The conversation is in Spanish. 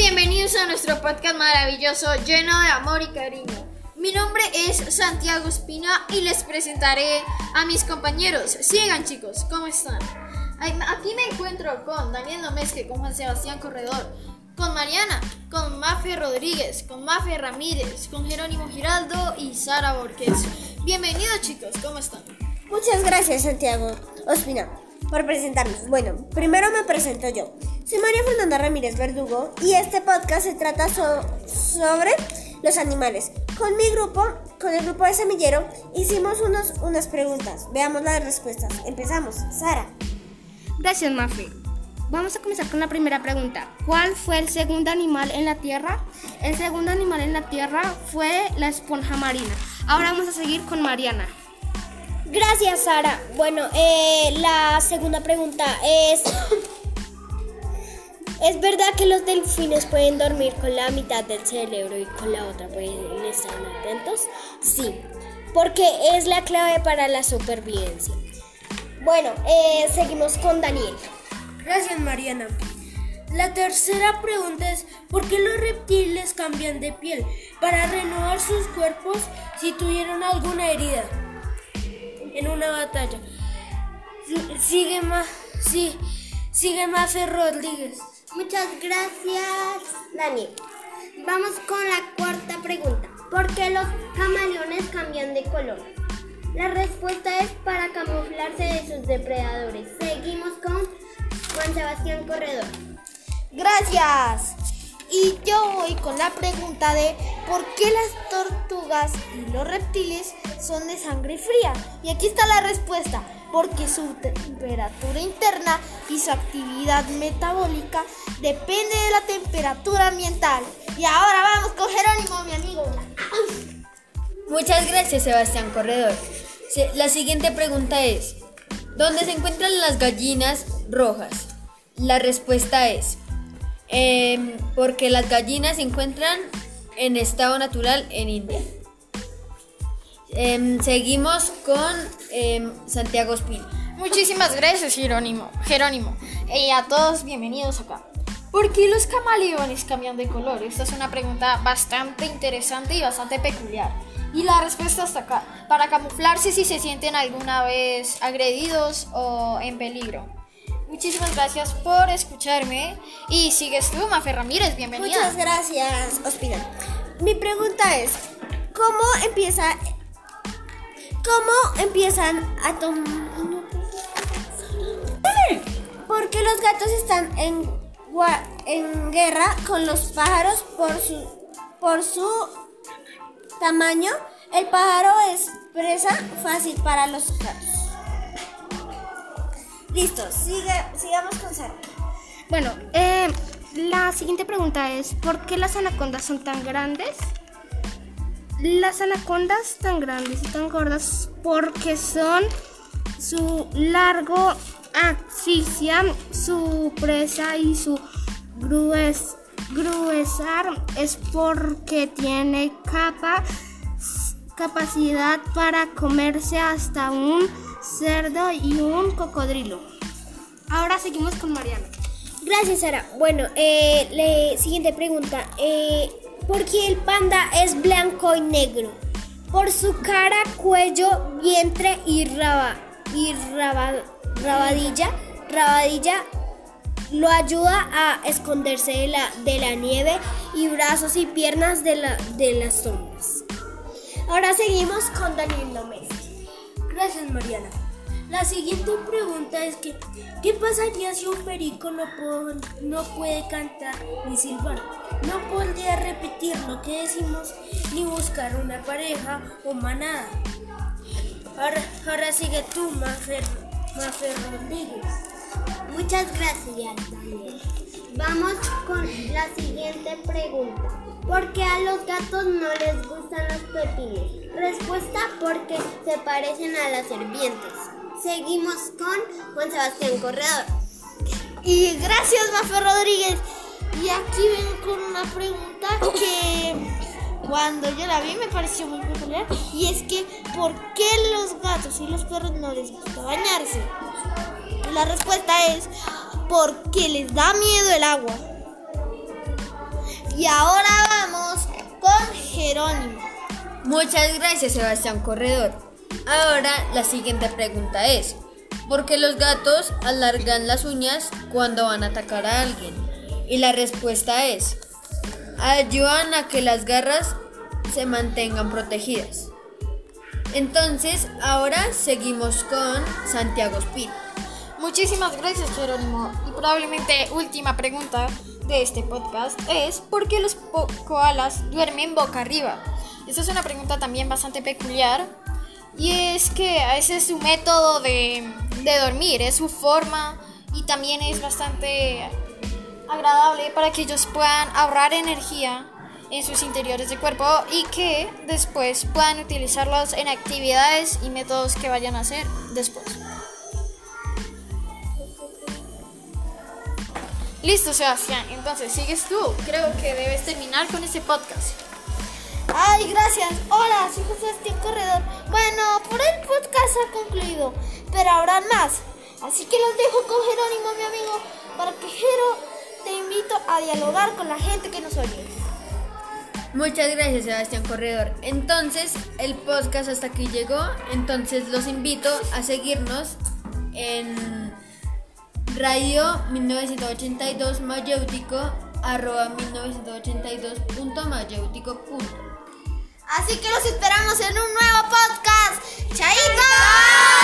Bienvenidos a nuestro podcast maravilloso lleno de amor y cariño. Mi nombre es Santiago Espina y les presentaré a mis compañeros. Sigan chicos, ¿cómo están? Aquí me encuentro con Daniel Nomesque, con Juan Sebastián Corredor, con Mariana, con Mafia Rodríguez, con Mafia Ramírez, con Jerónimo Giraldo y Sara Borges. Bienvenidos chicos, ¿cómo están? Muchas gracias Santiago Ospina por presentarnos. Bueno, primero me presento yo. Soy María Fernanda Ramírez Verdugo y este podcast se trata sobre los animales. Con mi grupo, con el grupo de Semillero, hicimos unos, unas preguntas. Veamos las respuestas. Empezamos. Sara. Gracias, Mafi. Vamos a comenzar con la primera pregunta. ¿Cuál fue el segundo animal en la Tierra? El segundo animal en la Tierra fue la esponja marina. Ahora vamos a seguir con Mariana. Gracias, Sara. Bueno, eh, la segunda pregunta es... ¿Es verdad que los delfines pueden dormir con la mitad del cerebro y con la otra pueden estar atentos? Sí, porque es la clave para la supervivencia. Bueno, eh, seguimos con Daniel. Gracias, Mariana. La tercera pregunta es, ¿por qué los reptiles cambian de piel? Para renovar sus cuerpos si tuvieron alguna herida en una batalla. Sigue más, sí, sigue más Rodríguez. Muchas gracias, Daniel. Vamos con la cuarta pregunta. ¿Por qué los camaleones cambian de color? La respuesta es para camuflarse de sus depredadores. Seguimos con Juan Sebastián Corredor. Gracias. Y yo voy con la pregunta de ¿por qué las tortugas y los reptiles son de sangre fría? Y aquí está la respuesta porque su temperatura interna y su actividad metabólica depende de la temperatura ambiental. Y ahora vamos con Jerónimo, mi amigo. Muchas gracias, Sebastián Corredor. La siguiente pregunta es, ¿dónde se encuentran las gallinas rojas? La respuesta es, em, porque las gallinas se encuentran en estado natural en India. Em, seguimos con em, Santiago Espino. Muchísimas gracias, Jerónimo. Jerónimo. Y a todos, bienvenidos acá. ¿Por qué los camaleones cambian de color? Esta es una pregunta bastante interesante y bastante peculiar. Y la respuesta está acá. Para camuflarse si se sienten alguna vez agredidos o en peligro. Muchísimas gracias por escucharme. Y sigues tú, Mafe Ramírez, bienvenida. Muchas gracias, Ospina. Mi pregunta es, ¿cómo empieza ¿Cómo empiezan a tomar... Porque los gatos están en, en guerra con los pájaros por su, por su tamaño. El pájaro es presa fácil para los gatos. Listo, sigamos con Sara. Bueno, eh, la siguiente pregunta es, ¿por qué las anacondas son tan grandes? Las anacondas tan grandes y tan gordas porque son su largo asfixia, su presa y su grues, gruesar es porque tiene capa, capacidad para comerse hasta un cerdo y un cocodrilo. Ahora seguimos con Mariana. Gracias, Sara. Bueno, eh, siguiente pregunta. Eh, ¿Por qué el panda es blanco y negro? Por su cara, cuello, vientre y, raba, y rabadilla. Rabadilla lo ayuda a esconderse de la, nieve y brazos y piernas de, la, de las sombras. Ahora seguimos con Daniel López. Gracias, Mariana. La siguiente pregunta es que, ¿qué pasaría si un perico no, no puede cantar ni silbar? No podría repetir lo que decimos ni buscar una pareja o manada. Ahora, sigue tú, Mafer, Mafer Rodríguez. Muchas gracias, Daniel. Vamos con la siguiente pregunta. ¿Por qué a los gatos no les gustan los pepinos? Respuesta porque se parecen a las serpientes. Seguimos con Juan Sebastián Corredor. Y gracias, Mafe Rodríguez. Y aquí vengo con una pregunta que cuando yo la vi me pareció muy peculiar. Y es que, ¿por qué los gatos y los perros no les gusta bañarse? la respuesta es porque les da miedo el agua. Y ahora vamos con Jerónimo. Muchas gracias, Sebastián Corredor. Ahora la siguiente pregunta es, ¿por qué los gatos alargan las uñas cuando van a atacar a alguien? Y la respuesta es, ayudan a que las garras se mantengan protegidas. Entonces, ahora seguimos con Santiago Espino. Muchísimas gracias, Jerónimo. Y probablemente última pregunta de este podcast es ¿por qué los koalas duermen boca arriba? Esta es una pregunta también bastante peculiar y es que ese es su método de, de dormir, es su forma y también es bastante agradable para que ellos puedan ahorrar energía en sus interiores de cuerpo y que después puedan utilizarlos en actividades y métodos que vayan a hacer después. Listo, Sebastián. Entonces, sigues tú. Creo que debes terminar con este podcast. Ay, gracias. Hola, soy José Sebastián Corredor. Bueno, por el podcast ha concluido, pero habrá más. Así que los dejo con Jerónimo, mi amigo, para que Jero te invito a dialogar con la gente que nos oye. Muchas gracias, Sebastián Corredor. Entonces, el podcast hasta aquí llegó. Entonces, los invito a seguirnos en Radio 1982 Mayéutico, arroba 1982.mayéutico. Así que los esperamos en un nuevo podcast. ¡Chaito!